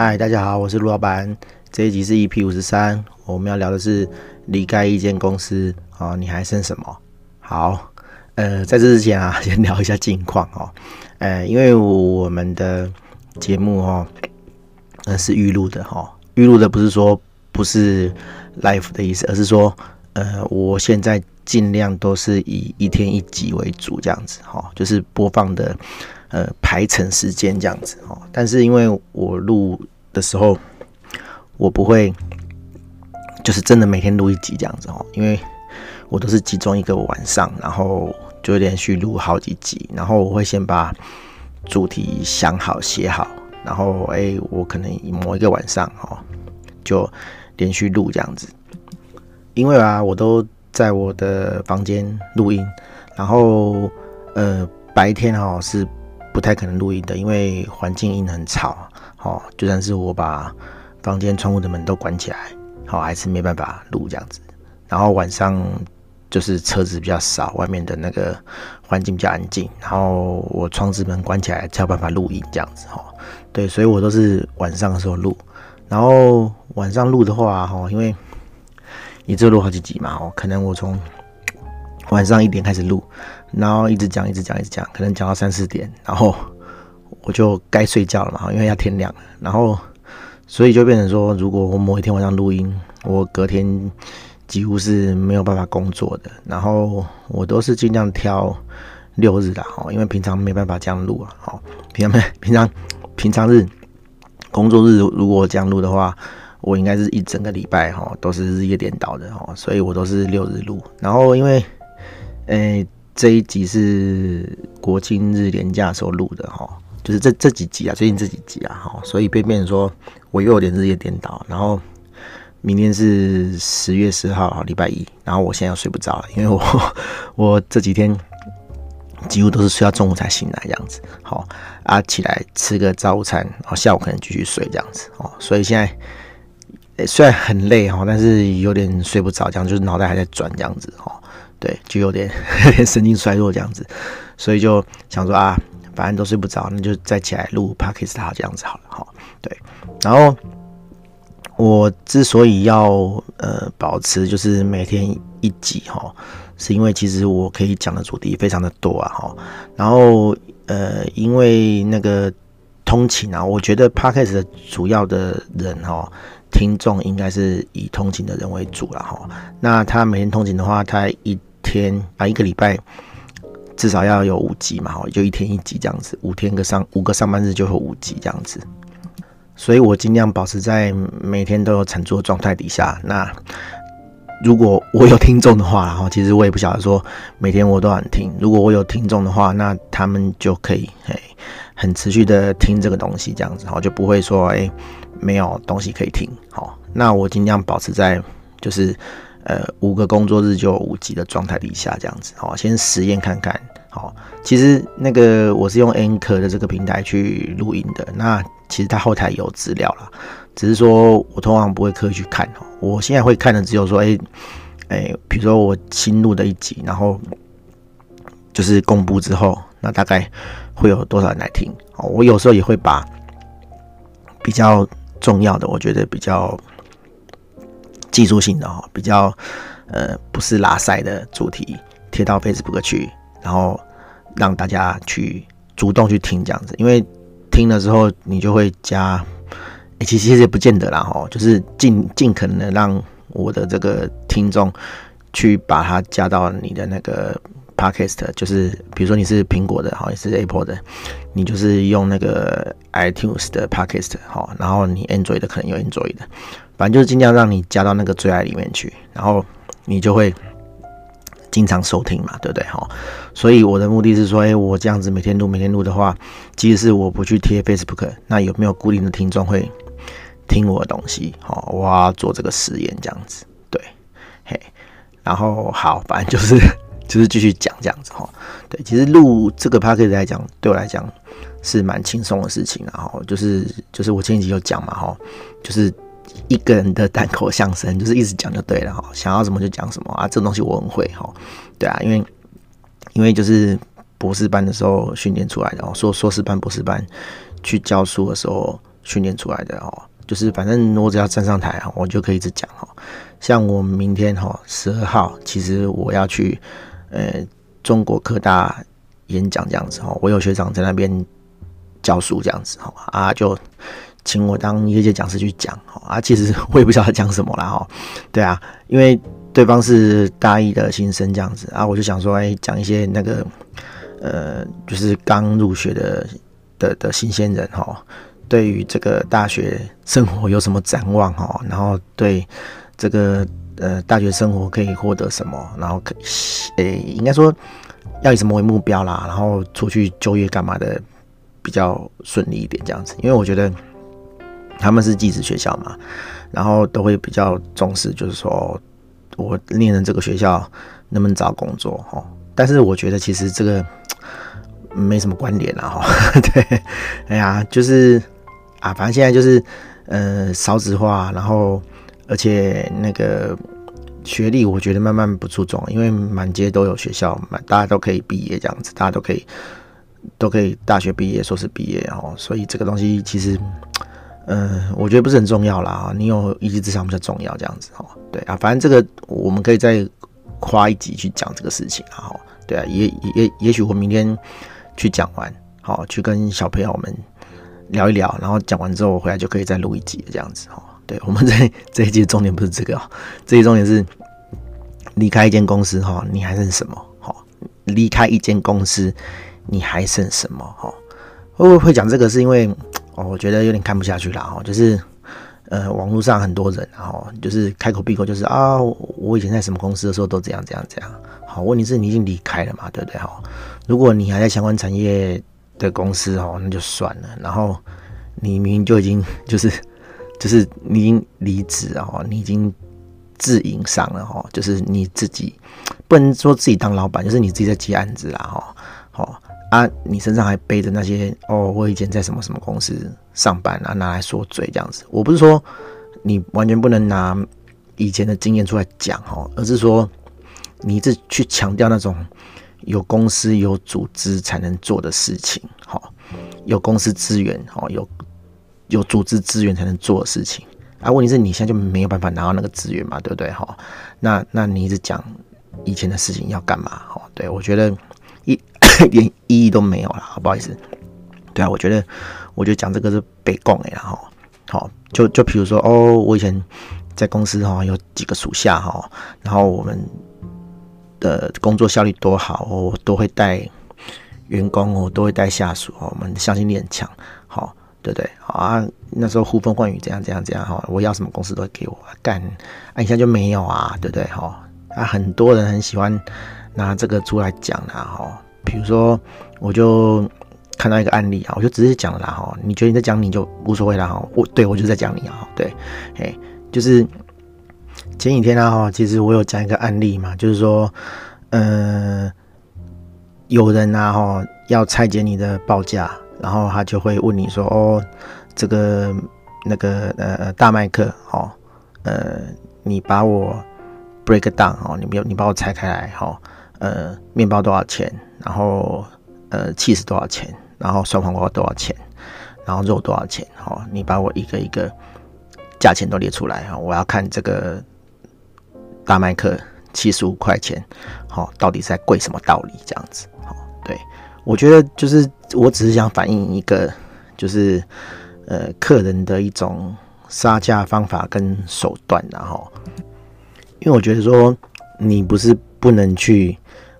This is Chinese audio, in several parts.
嗨，大家好，我是陆老板。这一集是 EP 五十三，我们要聊的是离开一间公司啊，你还剩什么？好，呃，在这之前啊，先聊一下近况哦。呃，因为我们的节目哦，呃，是预录的哈，预录的不是说不是 live 的意思，而是说，呃，我现在尽量都是以一天一集为主，这样子哈，就是播放的。呃，排程时间这样子哦，但是因为我录的时候，我不会就是真的每天录一集这样子哦，因为我都是集中一个晚上，然后就连续录好几集，然后我会先把主题想好写好，然后哎、我可能某一个晚上哦，就连续录这样子，因为啊，我都在我的房间录音，然后呃，白天哦是。不太可能录音的，因为环境音很吵，哦，就算是我把房间窗户的门都关起来，好，还是没办法录这样子。然后晚上就是车子比较少，外面的那个环境比较安静，然后我窗子门关起来才有办法录音这样子，哈，对，所以我都是晚上的时候录。然后晚上录的话，哈，因为你这录好几集嘛，哦，可能我从晚上一点开始录，然后一直讲，一直讲，一直讲，可能讲到三四点，然后我就该睡觉了嘛，因为要天亮了。然后，所以就变成说，如果我某一天晚上录音，我隔天几乎是没有办法工作的。然后我都是尽量挑六日的哈，因为平常没办法这样录啊。好，平常平常平常日工作日如果这样录的话，我应该是一整个礼拜哈都是日夜颠倒的哈，所以我都是六日录。然后因为诶、这一集是国庆日连假时候录的哈，就是这这几集啊，最近这几集啊哈，所以被变成说我又有点日夜颠倒。然后明天是十月十号，礼拜一，然后我现在又睡不着了，因为我 我这几天几乎都是睡到中午才醒来这样子，好啊，起来吃个早餐，然后下午可能继续睡这样子哦，所以现在虽然很累哈，但是有点睡不着，这样就是脑袋还在转这样子哈。对，就有点有点神经衰弱这样子，所以就想说啊，反正都睡不着，那就再起来录 Podcast 这样子好了哈。对，然后我之所以要呃保持就是每天一集哈，是因为其实我可以讲的主题非常的多啊哈。然后呃，因为那个通勤啊，我觉得 Podcast 的主要的人哈。听众应该是以通勤的人为主了哈。那他每天通勤的话，他一天啊，一个礼拜至少要有五集嘛，哈，就一天一集这样子，五天个上五个上班日就有五集这样子。所以我尽量保持在每天都有产出的状态底下。那如果我有听众的话，哈，其实我也不晓得说每天我都想听。如果我有听众的话，那他们就可以嘿很持续的听这个东西这样子，哈，就不会说哎没有东西可以听。好，那我尽量保持在就是。呃，五个工作日就五集的状态底下，这样子，好，先实验看看。好，其实那个我是用 Anchor 的这个平台去录音的，那其实它后台有资料啦，只是说我通常不会刻意去看哦。我现在会看的只有说，哎、哎、比如说我新录的一集，然后就是公布之后，那大概会有多少人来听？我有时候也会把比较重要的，我觉得比较。技术性的哦，比较呃不是拉塞的主题贴到 Facebook 去，然后让大家去主动去听这样子，因为听了之后你就会加，欸、其实也不见得啦哈，就是尽尽可能的让我的这个听众去把它加到你的那个 Podcast，就是比如说你是苹果的哈，也是 Apple 的，你就是用那个 iTunes 的 Podcast 哈，然后你 Android 的可能有 Android 的。反正就是尽量让你加到那个最爱里面去，然后你就会经常收听嘛，对不对？哈，所以我的目的是说，哎，我这样子每天录每天录的话，即使是我不去贴 Facebook，那有没有固定的听众会听我的东西？好，我要做这个实验，这样子，对，嘿，然后好，反正就是就是继续讲这样子哈。对，其实录这个 Podcast 来讲，对我来讲是蛮轻松的事情，然后就是就是我前几集有讲嘛，哈，就是。一个人的单口相声，就是一直讲就对了哈，想要什么就讲什么啊，这东西我很会哈，对啊，因为因为就是博士班的时候训练出来的哦，硕硕士班、博士班去教书的时候训练出来的哦。就是反正我只要站上台啊，我就可以一直讲哈。像我明天哈十二号，其实我要去呃中国科大演讲这样子哈，我有学长在那边教书这样子哈啊，就请我当业界讲师去讲哈啊，其实我也不知道他讲什么啦哈。对啊，因为对方是大一的新生这样子啊，我就想说哎讲一些那个呃就是刚入学的的的新鲜人哈。对于这个大学生活有什么展望哈？然后对这个呃大学生活可以获得什么？然后可诶应该说要以什么为目标啦？然后出去就业干嘛的比较顺利一点这样子？因为我觉得他们是技职学校嘛，然后都会比较重视，就是说我念的这个学校能不能找工作哈？但是我觉得其实这个没什么关联啦哈。对，哎呀，就是。啊，反正现在就是，呃，少子化，然后而且那个学历，我觉得慢慢不注重，因为满街都有学校，满大家都可以毕业这样子，大家都可以都可以大学毕业、硕士毕业哦，所以这个东西其实，呃，我觉得不是很重要啦。你有一技之长比较重要，这样子哦。对啊，反正这个我们可以再夸一集去讲这个事情啊。对啊，也也也许我明天去讲完，好，去跟小朋友们。聊一聊，然后讲完之后，我回来就可以再录一集这样子哈。对，我们这这一季重点不是这个，这一重点是离开一间公司哈，你还剩什么？哈，离开一间公司，你还剩什么？哈，会会讲这个是因为哦，我觉得有点看不下去了哈。就是呃，网络上很多人然后就是开口闭口就是啊，我以前在什么公司的时候都这样这样这样。好，问题是你已经离开了嘛，对不对？哈，如果你还在相关产业。的公司哦，那就算了。然后你明明就已经 就是就是你已经离职哦，你已经自营上了哈，就是你自己不能说自己当老板，就是你自己在接案子啦哈。好啊，你身上还背着那些哦，我以前在什么什么公司上班啊，拿来说嘴这样子。我不是说你完全不能拿以前的经验出来讲哈，而是说你一直去强调那种。有公司有组织才能做的事情，好，有公司资源，好，有有组织资源才能做的事情。啊，问题是你现在就没有办法拿到那个资源嘛，对不对？哈，那那你一直讲以前的事情要干嘛？哈，对，我觉得一 点意义都没有了，好不好意思？对啊，我觉得我觉得讲这个是白讲的，然后好，就就比如说哦，我以前在公司哈有几个属下哈，然后我们。的工作效率多好，我都会带员工，我都会带下属，我们向心力很强，好，对不对？啊，那时候呼风唤雨，这样这样这样哈，我要什么公司都会给我干，啊，一下就没有啊，对不对？哈，啊，很多人很喜欢拿这个出来讲啦，哈，比如说我就看到一个案例啊，我就直接讲了啦，哈，你觉得你在讲你就无所谓啦，哈，我对我就在讲你啊，对，哎，就是。前几天啊，哈，其实我有讲一个案例嘛，就是说，呃，有人啊，哈，要拆解你的报价，然后他就会问你说，哦，这个那个呃大麦克，哦，呃，你把我 break down，哦，你没有，你把我拆开来，哈，呃，面包多少钱？然后呃汽水多少钱？然后酸黄瓜多少钱？然后肉多少钱？哈，你把我一个一个价钱都列出来，哈，我要看这个。大麦克七十五块钱，好，到底在贵什么道理？这样子，好，对，我觉得就是，我只是想反映一个，就是呃，客人的一种杀价方法跟手段，然后，因为我觉得说，你不是不能去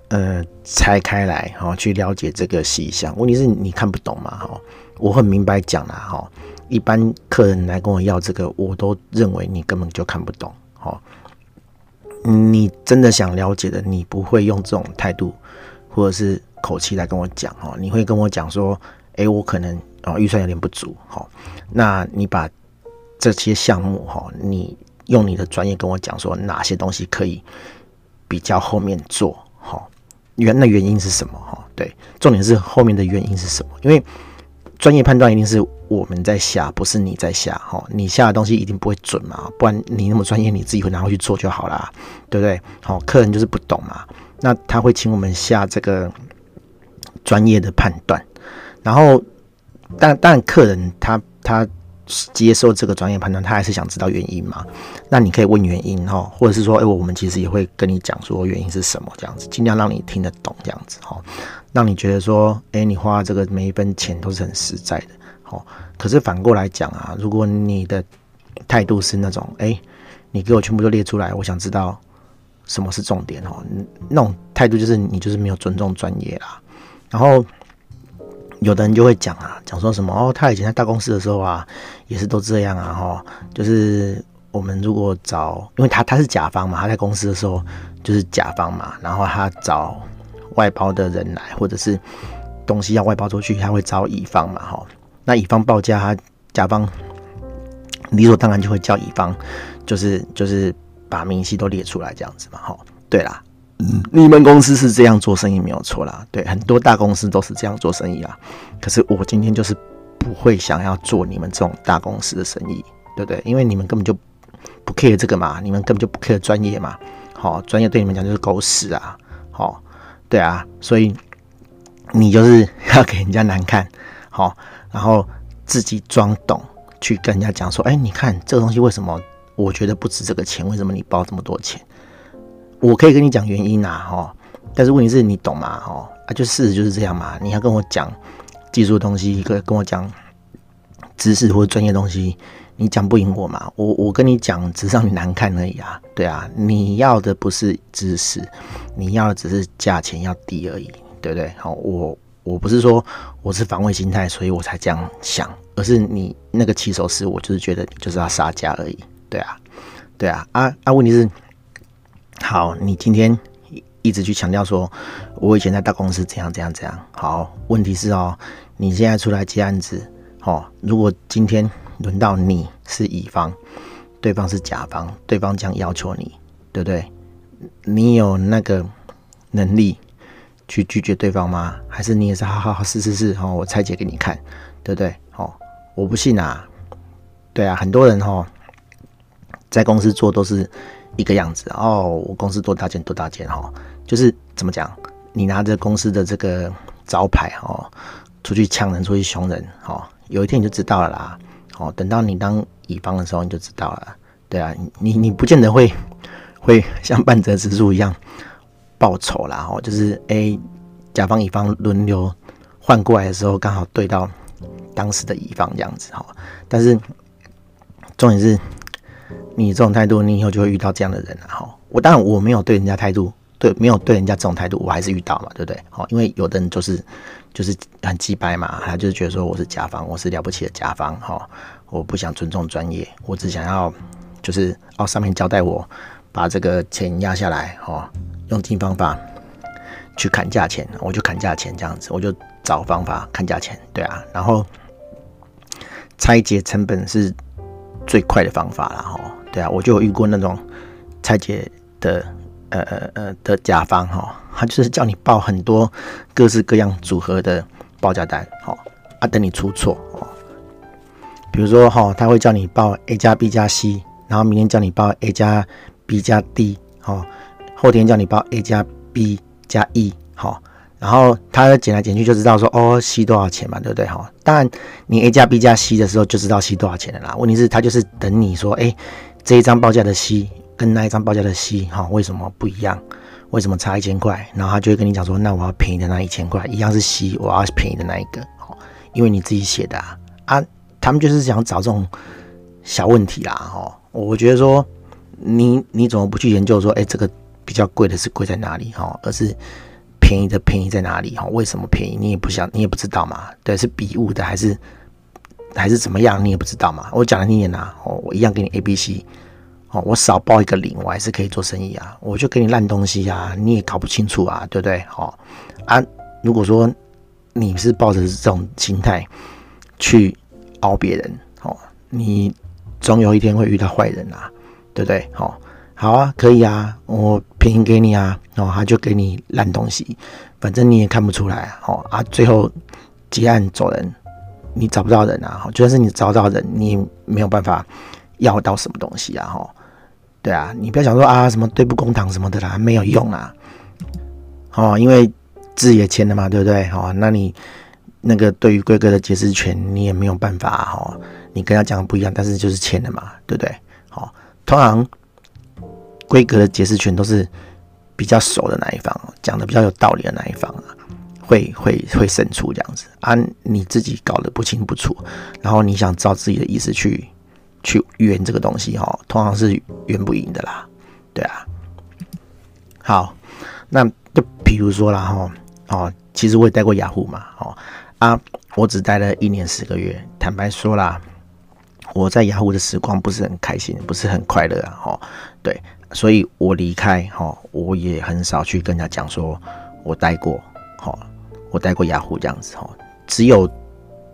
呃拆开来，哈，去了解这个细项，问题是你看不懂嘛，哈，我很明白讲了，哈，一般客人来跟我要这个，我都认为你根本就看不懂，哈。你真的想了解的，你不会用这种态度或者是口气来跟我讲哦，你会跟我讲说，诶，我可能哦预算有点不足，好，那你把这些项目哈，你用你的专业跟我讲说哪些东西可以比较后面做，好，原那原因是什么哈？对，重点是后面的原因是什么？因为。专业判断一定是我们在下，不是你在下哈。你下的东西一定不会准嘛，不然你那么专业，你自己会拿回去做就好啦，对不对？好，客人就是不懂嘛，那他会请我们下这个专业的判断。然后，但但客人他他接受这个专业判断，他还是想知道原因嘛？那你可以问原因哈，或者是说，哎，我们其实也会跟你讲说原因是什么，这样子，尽量让你听得懂，这样子哈，让你觉得说，哎，你花这个每一分钱都是很实在的，好。可是反过来讲啊，如果你的态度是那种，哎，你给我全部都列出来，我想知道什么是重点哦，那种态度就是你就是没有尊重专业啦，然后。有的人就会讲啊，讲说什么哦，他以前在大公司的时候啊，也是都这样啊，哈，就是我们如果找，因为他他是甲方嘛，他在公司的时候就是甲方嘛，然后他找外包的人来，或者是东西要外包出去，他会找乙方嘛，哈，那乙方报价，他甲方理所当然就会叫乙方，就是就是把明细都列出来这样子嘛，哈，对啦。你们公司是这样做生意没有错啦，对，很多大公司都是这样做生意啦。可是我今天就是不会想要做你们这种大公司的生意，对不对？因为你们根本就不 care 这个嘛，你们根本就不 care 专业嘛。好，专业对你们讲就是狗屎啊。好，对啊，所以你就是要给人家难看，好，然后自己装懂去跟人家讲说，哎，你看这个东西为什么我觉得不值这个钱？为什么你包这么多钱？我可以跟你讲原因呐，哈，但是问题是你懂吗？哈，啊，就事实就是这样嘛。你要跟我讲技术东西，跟跟我讲知识或者专业东西，你讲不赢我嘛。我我跟你讲，只是让你难看而已啊。对啊，你要的不是知识，你要的只是价钱要低而已，对不对？好，我我不是说我是防卫心态，所以我才这样想，而是你那个起手式，我就是觉得你就是要杀价而已。对啊，对啊，啊啊，问题是。好，你今天一直去强调说，我以前在大公司怎样怎样怎样。好，问题是哦，你现在出来接案子，哦，如果今天轮到你是乙方，对方是甲方，对方这样要求你，对不对？你有那个能力去拒绝对方吗？还是你也是好好好是是是？哦，我拆解给你看，对不对？哦，我不信啊。对啊，很多人哦，在公司做都是。一个样子哦，我公司多大件多大件哈，就是怎么讲，你拿着公司的这个招牌哦，出去呛人，出去凶人哦，有一天你就知道了啦。哦，等到你当乙方的时候，你就知道了。对啊，你你不见得会会像半泽直树一样报仇啦。哦，就是 A 甲方乙方轮流换过来的时候，刚好对到当时的乙方这样子哈。但是重点是。你这种态度，你以后就会遇到这样的人了哈。我当然我没有对人家态度，对，没有对人家这种态度，我还是遇到嘛，对不对？好，因为有的人就是就是很鸡掰嘛，他就是觉得说我是甲方，我是了不起的甲方哈，我不想尊重专业，我只想要就是哦上面交代我把这个钱压下来哈，用尽方法去砍价钱，我就砍价钱这样子，我就找方法砍价钱，对啊，然后拆解成本是最快的方法了哈。对啊，我就有遇过那种拆解的呃呃呃的甲方哈，他就是叫你报很多各式各样组合的报价单，哈啊等你出错哦。比如说哈，他会叫你报 A 加 B 加 C，然后明天叫你报 A 加 B 加 D，哈，后天叫你报 A 加 B 加 E，哈，然后他减来减去就知道说哦 C 多少钱嘛，对不对哈？当然你 A 加 B 加 C 的时候就知道 C 多少钱了啦。问题是，他就是等你说哎。这一张报价的 C 跟那一张报价的 C 哈，为什么不一样？为什么差一千块？然后他就会跟你讲说，那我要便宜的那一千块，一样是 C，我要便宜的那一个，因为你自己写的啊，啊，他们就是想找这种小问题啦，哈，我觉得说你你怎么不去研究说，哎，这个比较贵的是贵在哪里哈，而是便宜的便宜在哪里哈？为什么便宜？你也不想，你也不知道嘛？对，是笔误的还是？还是怎么样，你也不知道嘛。我讲了你也拿哦，我一样给你 A、B、C 哦，我少报一个零，我还是可以做生意啊。我就给你烂东西啊，你也搞不清楚啊，对不对？哦啊，如果说你是抱着这种心态去熬别人哦，你总有一天会遇到坏人啊，对不对？哦，好啊，可以啊，我便宜给你啊，哦，他就给你烂东西，反正你也看不出来哦啊，最后结案走人。你找不到人啊，就算是你找到人，你没有办法要到什么东西啊，哈，对啊，你不要想说啊，什么对簿公堂什么的啦，没有用啊，哦，因为字也签了嘛，对不对？哦，那你那个对于规格的解释权，你也没有办法哈。你跟他讲的不一样，但是就是签了嘛，对不对？好，通常规格的解释权都是比较熟的那一方，讲的比较有道理的那一方啊，会会会胜出这样子啊。你自己搞得不清不楚，然后你想照自己的意思去去圆这个东西哈，通常是圆不赢的啦，对啊。好，那就比如说啦哈，哦，其实我也待过雅虎嘛，哦啊，我只待了一年十个月，坦白说啦。我在雅虎的时光不是很开心，不是很快乐啊！哈，对，所以我离开哈，我也很少去跟人家讲说我待过，哈，我待过雅虎这样子哈。只有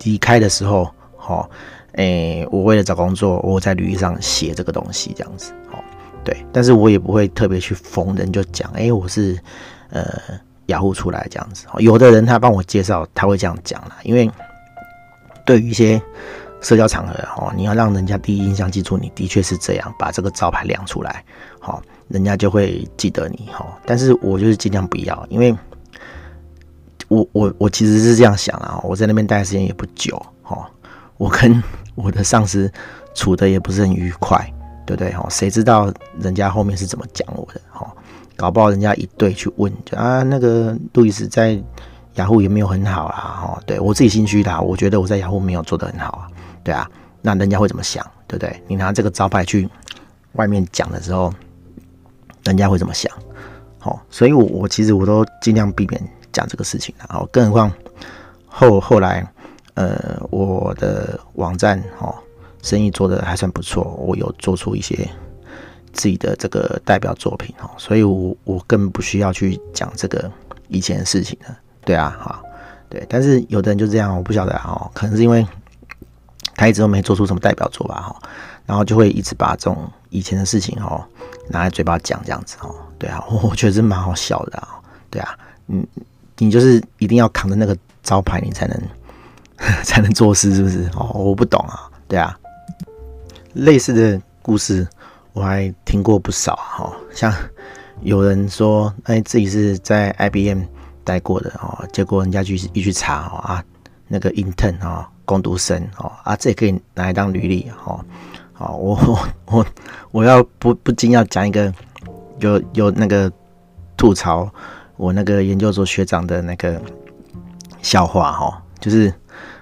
离开的时候，哈，诶，我为了找工作，我在履历上写这个东西这样子，哈，对。但是我也不会特别去逢人就讲，诶，我是呃雅虎出来这样子。有的人他帮我介绍，他会这样讲啦，因为对于一些。社交场合哦，你要让人家第一印象记住你，的确是这样，把这个招牌亮出来，好，人家就会记得你哈。但是我就是尽量不要，因为我我我其实是这样想啊，我在那边待的时间也不久哈，我跟 我的上司处的也不是很愉快，对不对哈？谁知道人家后面是怎么讲我的哈？搞不好人家一对去问，就啊那个路易斯在雅虎也没有很好啊哈，对我自己心虚的，我觉得我在雅虎没有做得很好啊。对啊，那人家会怎么想，对不对？你拿这个招牌去外面讲的时候，人家会怎么想？好，所以我我其实我都尽量避免讲这个事情的。好，更何况后后来，呃，我的网站哦，生意做得还算不错，我有做出一些自己的这个代表作品哦，所以我我更不需要去讲这个以前的事情了。对啊，哈，对，但是有的人就这样，我不晓得啊，可能是因为。他一直都没做出什么代表作吧，哈，然后就会一直把这种以前的事情，哦，拿来嘴巴讲这样子，哦，对啊，我觉得是蛮好笑的，啊，对啊，嗯，你就是一定要扛着那个招牌，你才能 才能做事，是不是？哦，我不懂啊，对啊，类似的故事我还听过不少，哈，像有人说，哎，自己是在 IBM 待过的，哦，结果人家去一去查，哦啊，那个 intern 啊。工读生哦啊，这也可以拿来当履历哦。哦，我 我我要不不禁要讲一个有有那个吐槽我那个研究所学长的那个笑话哈，就是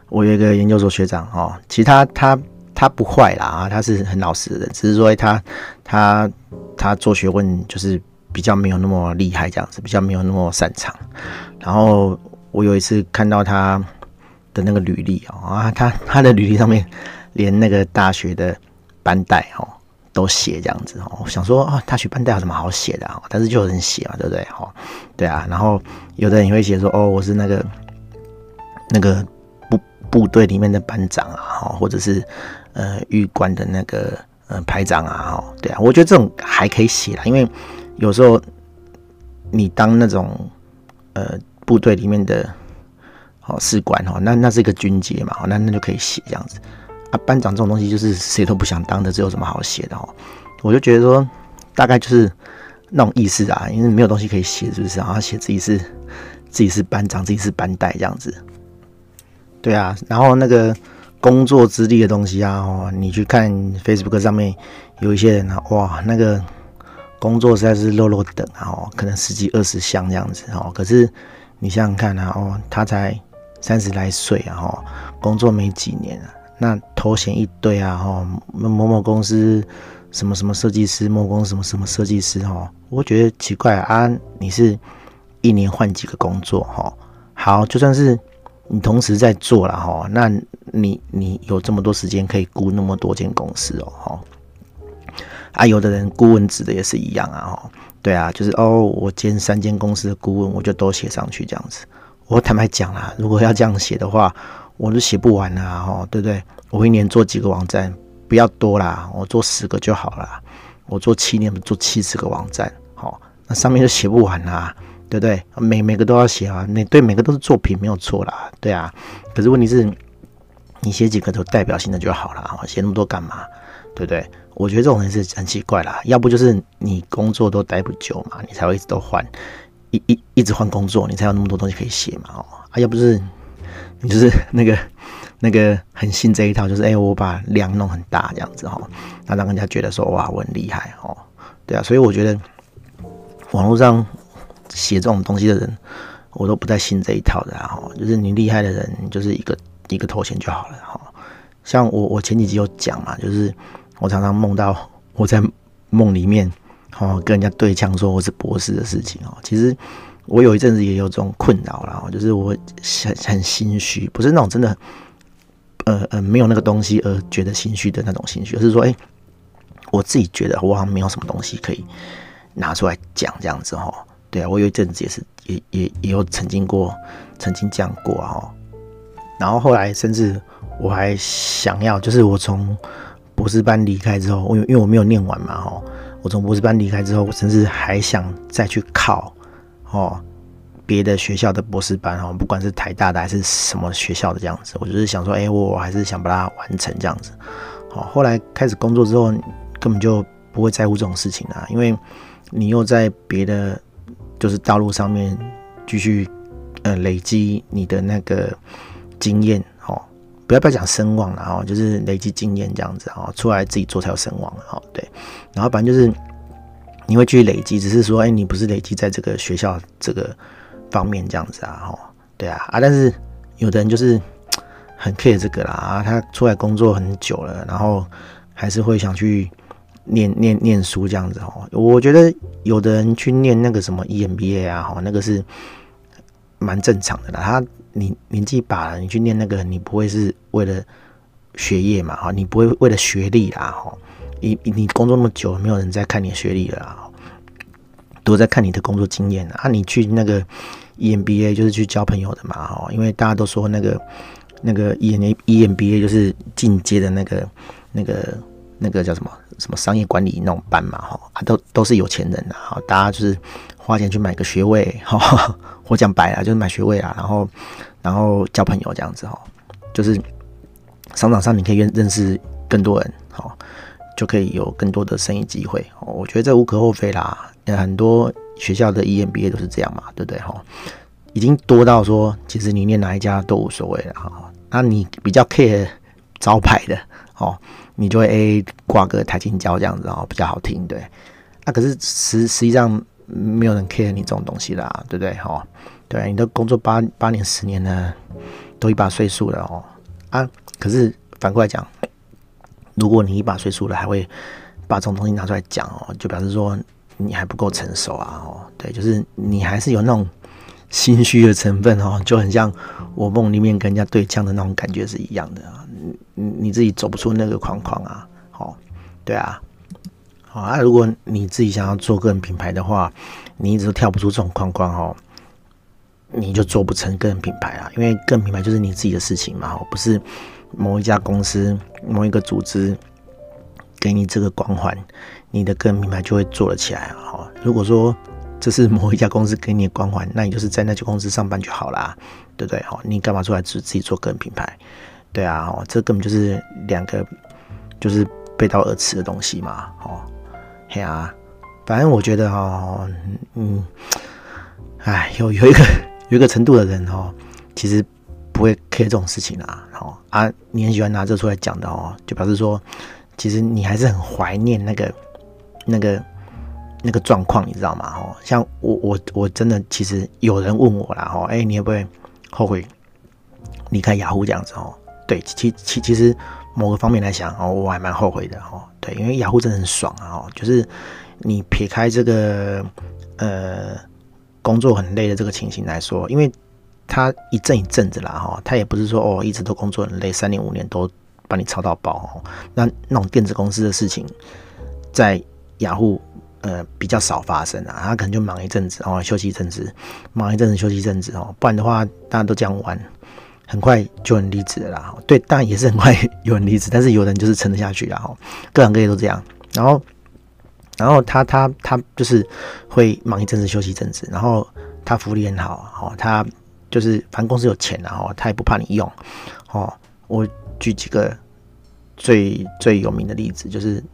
我有一个研究所学长哦，其实他他他不坏啦啊，他是很老实的，只是说他他他做学问就是比较没有那么厉害这样子，比较没有那么擅长。然后我有一次看到他。的那个履历哦啊，他他的履历上面连那个大学的班代哦都写这样子哦，想说啊，大学班代有什么好写的啊？但是就有人写嘛，对不对？哦，对啊，然后有的人也会写说哦，我是那个那个部部队里面的班长啊，哈，或者是呃预官的那个呃排长啊，哈，对啊，我觉得这种还可以写啦，因为有时候你当那种呃部队里面的。哦，士官哦，那那是一个军阶嘛，那那就可以写这样子啊。班长这种东西就是谁都不想当的，这有什么好写的哦？我就觉得说，大概就是那种意思啊，因为没有东西可以写，是不是？然后写自己是自己是班长，自己是班代这样子。对啊，然后那个工作资历的东西啊，哦，你去看 Facebook 上面有一些人啊，哇，那个工作实在是落落等啊，哦，可能十几二十项这样子哦，可是你想想看啊，哦，他才。三十来岁啊，哦，工作没几年啊，那头衔一堆啊，哈，某某公司什么什么设计师，某公司什么什么设计师，哈，我觉得奇怪啊，你是一年换几个工作，哈，好，就算是你同时在做了，哈，那你你有这么多时间可以雇那么多间公司哦，哈，啊，有的人顾问职的也是一样啊，哈，对啊，就是哦，我兼三间公司的顾问，我就都写上去这样子。我坦白讲啦，如果要这样写的话，我都写不完啦，吼，对不对？我一年做几个网站，不要多啦，我做十个就好了。我做七年，做七十个网站，好，那上面就写不完啦，对不对？每每个都要写啊，每对每个都是作品，没有错啦，对啊。可是问题是，你写几个都代表性的就好了，写那么多干嘛？对不对？我觉得这种人是很奇怪啦，要不就是你工作都待不久嘛，你才会一直都换。一一一直换工作，你才有那么多东西可以写嘛？哦，啊，要不是你就是那个那个很信这一套，就是哎、我把量弄很大这样子哈，那让人家觉得说哇，我很厉害哦，对啊，所以我觉得网络上写这种东西的人，我都不太信这一套的哈，就是你厉害的人，就是一个一个头衔就好了哈。像我我前几集有讲嘛，就是我常常梦到我在梦里面哦跟人家对呛说我是博士的事情哦，其实。我有一阵子也有这种困扰啦，就是我很很心虚，不是那种真的，呃呃，没有那个东西而觉得心虚的那种心虚，而是说，哎、我自己觉得我好像没有什么东西可以拿出来讲这样子哈。对啊，我有一阵子也是，也也也有曾经过，曾经讲过哈。然后后来甚至我还想要，就是我从博士班离开之后，我因为我没有念完嘛哈，我从博士班离开之后，我甚至还想再去考。哦，别的学校的博士班哦，不管是台大的还是什么学校的这样子，我就是想说，哎、欸，我还是想把它完成这样子。好，后来开始工作之后，根本就不会在乎这种事情啊，因为你又在别的就是道路上面继续呃累积你的那个经验哦，不要不要讲声望了哦，就是累积经验这样子哦，出来自己做才有声望哦，对，然后反正就是。你会去累积，只是说，哎，你不是累积在这个学校这个方面这样子啊，吼，对啊，啊，但是有的人就是很 care 这个啦，啊，他出来工作很久了，然后还是会想去念念念书这样子哦。我觉得有的人去念那个什么 EMBA 啊，吼，那个是蛮正常的啦。他你年纪大了，你去念那个，你不会是为了学业嘛，哈，你不会为了学历啦，吼。你你工作那么久，没有人再看你学历了啊，都在看你的工作经验啊。你去那个 EMBA 就是去交朋友的嘛，哈，因为大家都说那个那个 EMBA 就是进阶的那个那个那个叫什么什么商业管理那种班嘛，哈，啊，都都是有钱人的哈，大家就是花钱去买个学位，哈，我讲白了就是买学位啊，然后然后交朋友这样子哈，就是商场上你可以认认识更多人，哈。就可以有更多的生意机会，我觉得这无可厚非啦。很多学校的 EMBA 都是这样嘛，对不对？哈，已经多到说，其实你念哪一家都无所谓了哈。那你比较 care 招牌的哦，你就会 A 挂个台清交这样子哦，比较好听，对。那可是实实际上没有人 care 你这种东西啦，对不对？哈，对，你都工作八八年十年了，都一把岁数了哦。啊，可是反过来讲。如果你一把岁数了，还会把这种东西拿出来讲哦，就表示说你还不够成熟啊哦，对，就是你还是有那种心虚的成分哦，就很像我梦里面跟人家对呛的那种感觉是一样的啊，你你自己走不出那个框框啊，好，对啊，好啊，如果你自己想要做个人品牌的话，你一直都跳不出这种框框哦，你就做不成个人品牌啊，因为个人品牌就是你自己的事情嘛，不是。某一家公司、某一个组织给你这个光环，你的个人品牌就会做了起来哈！如果说这是某一家公司给你的光环，那你就是在那家公司上班就好啦，对不对？哈，你干嘛出来自自己做个人品牌？对啊，哦，这根本就是两个就是背道而驰的东西嘛！哦，嘿啊，反正我觉得哈，嗯，哎，有有一个 有一个程度的人哦，其实。不会 care 这种事情啊，好啊，你很喜欢拿这出来讲的哦，就表示说，其实你还是很怀念那个、那个、那个状况，你知道吗？哦，像我、我、我真的，其实有人问我啦，哦，哎，你会不会后悔离开雅虎这样子？哦，对，其其其实某个方面来讲，哦，我还蛮后悔的，哦，对，因为雅虎真的很爽啊，哦，就是你撇开这个呃工作很累的这个情形来说，因为。他一阵一阵子啦，哈，他也不是说哦，一直都工作很累，三年五年都把你操到爆哦。那那种电子公司的事情，在雅虎呃比较少发生啊，他可能就忙一阵子哦，休息一阵子，忙一阵子休息一阵子哦，不然的话大家都这样玩，很快就很离职了啦。对，当然也是很快有人离职，但是有人就是撑得下去了哈，各行各业都这样。然后，然后他他他就是会忙一阵子休息一阵子，然后他福利很好哦，他。就是反正公司有钱然后他也不怕你用，哦，我举几个最最有名的例子，就是，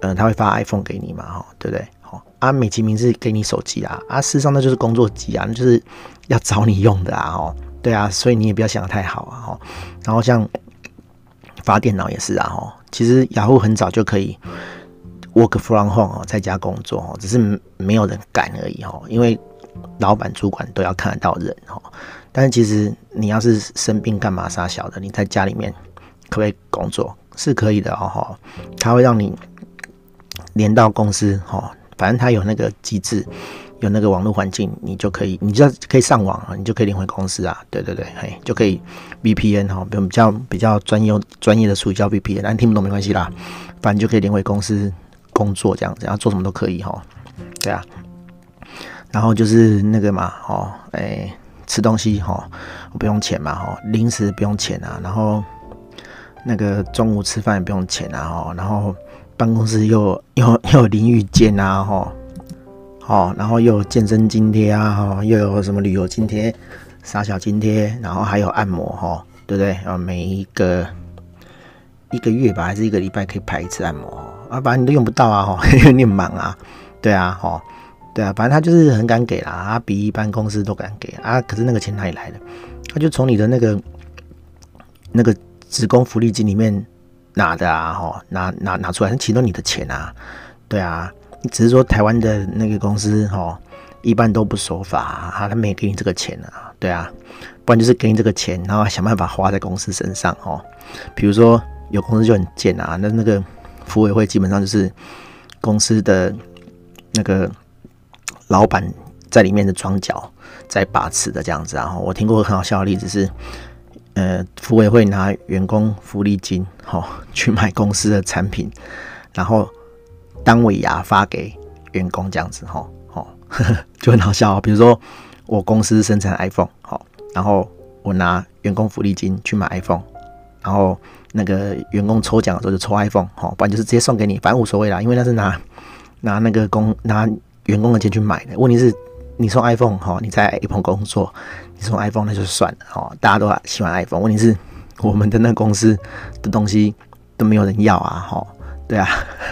嗯、他会发 iPhone 给你嘛，哈，对不对？好，啊，美其名是给你手机啊，啊，事实上那就是工作机啊，那就是要找你用的啊，哦，对啊，所以你也不要想得太好啊，哈。然后像发电脑也是啊，哈，其实雅虎很早就可以 work from home 哦，在家工作哦，只是没有人敢而已哦，因为老板主管都要看得到人哦。但是其实你要是生病干嘛啥小的，你在家里面可不可以工作？是可以的哦，他会让你连到公司哦，反正他有那个机制。有那个网络环境，你就可以，你就可以上网啊，你就可以连回公司啊，对对对，嘿，就可以 VPN 哈，比较比较专业专业的术语叫 VPN，但听不懂没关系啦，反正就可以连回公司工作这样子，然后做什么都可以哈，对啊，然后就是那个嘛，哦，哎，吃东西哈，不用钱嘛，哈，零食不用钱啊，然后那个中午吃饭也不用钱啊，哈，然后办公室又又又有淋浴间啊，哈。哦，然后又有健身津贴啊，哈，又有什么旅游津贴、傻小津贴，然后还有按摩，哈，对不对？啊，每一个一个月吧，还是一个礼拜可以排一次按摩，啊，反正你都用不到啊，哈，因为你很忙啊，对啊，哈，对啊，反正他就是很敢给啦，啊，比一般公司都敢给啊，可是那个钱哪里来的？他就从你的那个那个职工福利金里面拿的啊，哈，拿拿拿出来，其实都你的钱啊，对啊。只是说台湾的那个公司哈，一般都不守法啊，他没给你这个钱啊，对啊，不然就是给你这个钱，然后想办法花在公司身上哦。比如说有公司就很贱啊，那那个服委会基本上就是公司的那个老板在里面的桩脚在把持的这样子啊。我听过很好笑的例子是，呃，福委会拿员工福利金 哈去买公司的产品，然后。当尾牙发给员工这样子哈，哦，就很好笑哦。比如说我公司生产 iPhone，好，然后我拿员工福利金去买 iPhone，然后那个员工抽奖的时候就抽 iPhone，好，不然就是直接送给你，反正无所谓啦，因为那是拿拿那个工拿员工的钱去买的。问题是你送 iPhone，哈，你在 Apple 工作，你送 iPhone 那就算了，哦，大家都喜欢 iPhone。问题是我们的那公司的东西都没有人要啊，哈。对啊，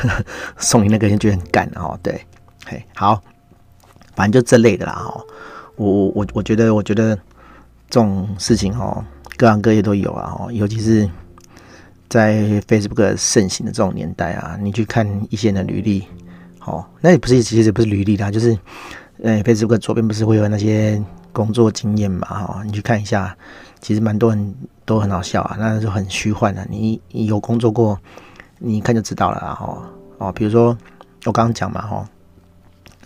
送你那个人觉得很干哦。对，嘿，好，反正就这类的啦哦。我我我我觉得，我觉得这种事情哦，各行各业都有啊哦。尤其是在 Facebook 盛行的这种年代啊，你去看一些人的履历，哦，那也不是，其实也不是履历啦，就是呃，Facebook 左边不是会有那些工作经验嘛？哈，你去看一下，其实蛮多人都很好笑啊，那就很虚幻的。你你有工作过？你一看就知道了，哈哦，比如说我刚刚讲嘛，哈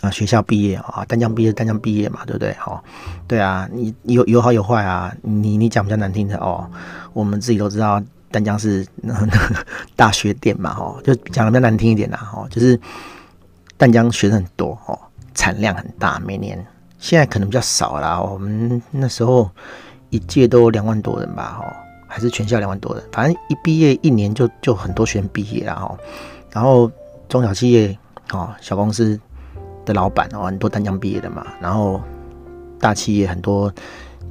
啊，学校毕业啊，丹江毕业，丹江毕业嘛，对不对？哈，对啊，你有有好有坏啊，你你讲比较难听的哦，我们自己都知道，丹江是那 个大学店嘛，哈，就讲的比较难听一点啦，哈，就是丹江学生很多，哦，产量很大，每年现在可能比较少啦，我们那时候一届都两万多人吧，哈。还是全校两万多人，反正一毕业一年就就很多学生毕业了哈。然后中小企业哦，小公司的老板哦，很多单江毕业的嘛。然后大企业很多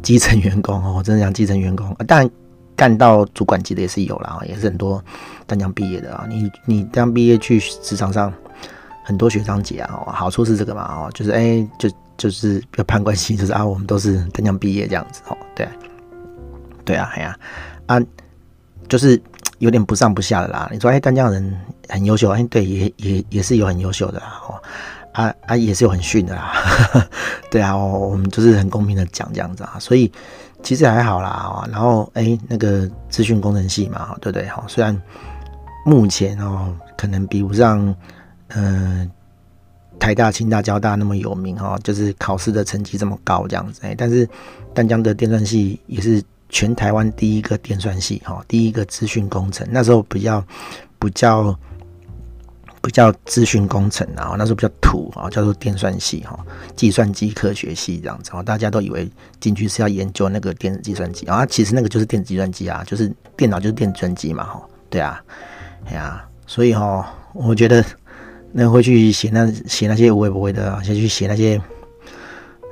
基层员工哦，真的讲基层员工，当然干到主管级的也是有啦，也是很多单江毕业的啊。你你淡江毕业去职场上，很多学长姐啊，好处是这个嘛哦，就是哎就就是要攀关系，就是啊我们都是淡江毕业这样子哦，对对啊，哎呀。啊，就是有点不上不下的啦。你说，哎，丹江人很优秀，哎，对，也也也是有很优秀的啦。哦，啊啊，也是有很逊的啦。对啊，我们就是很公平的讲这样子啊。所以其实还好啦。然后，哎，那个资讯工程系嘛，对不对？哈，虽然目前哦，可能比不上，嗯，台大、清大、交大那么有名哈，就是考试的成绩这么高这样子。但是淡江的电算系也是。全台湾第一个电算系，哈，第一个资讯工程，那时候比较不叫不叫资讯工程，啊那时候比较土啊，叫做电算系，哈，计算机科学系这样子，大家都以为进去是要研究那个电子计算机啊，其实那个就是电子计算机啊，就是电脑就是电子计算机嘛，哈，对啊，哎呀，所以哈，我觉得那会去写那写那些我也不会的，先去写那些。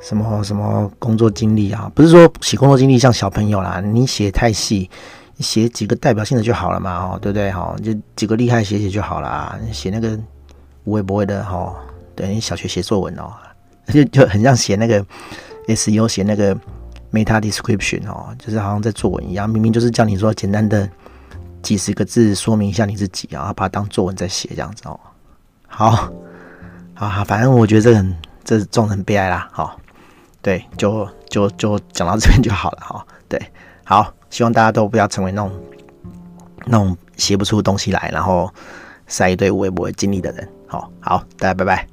什么什么工作经历啊？不是说写工作经历像小朋友啦，你写太细，你写几个代表性的就好了嘛，哦，对不对？哈，就几个厉害写写就好了。写那个无微不会的，哈，对，你小学写作文哦，就就很像写那个 SEO 写那个 meta description 哦，就是好像在作文一样，明明就是叫你说简单的几十个字说明一下你自己啊，把它当作文在写这样子哦。好好好反正我觉得这个这众人很悲哀啦好对就就就讲到这边就好了哈对好希望大家都不要成为那种那种写不出东西来然后塞一堆微博经历的人好好大家拜拜。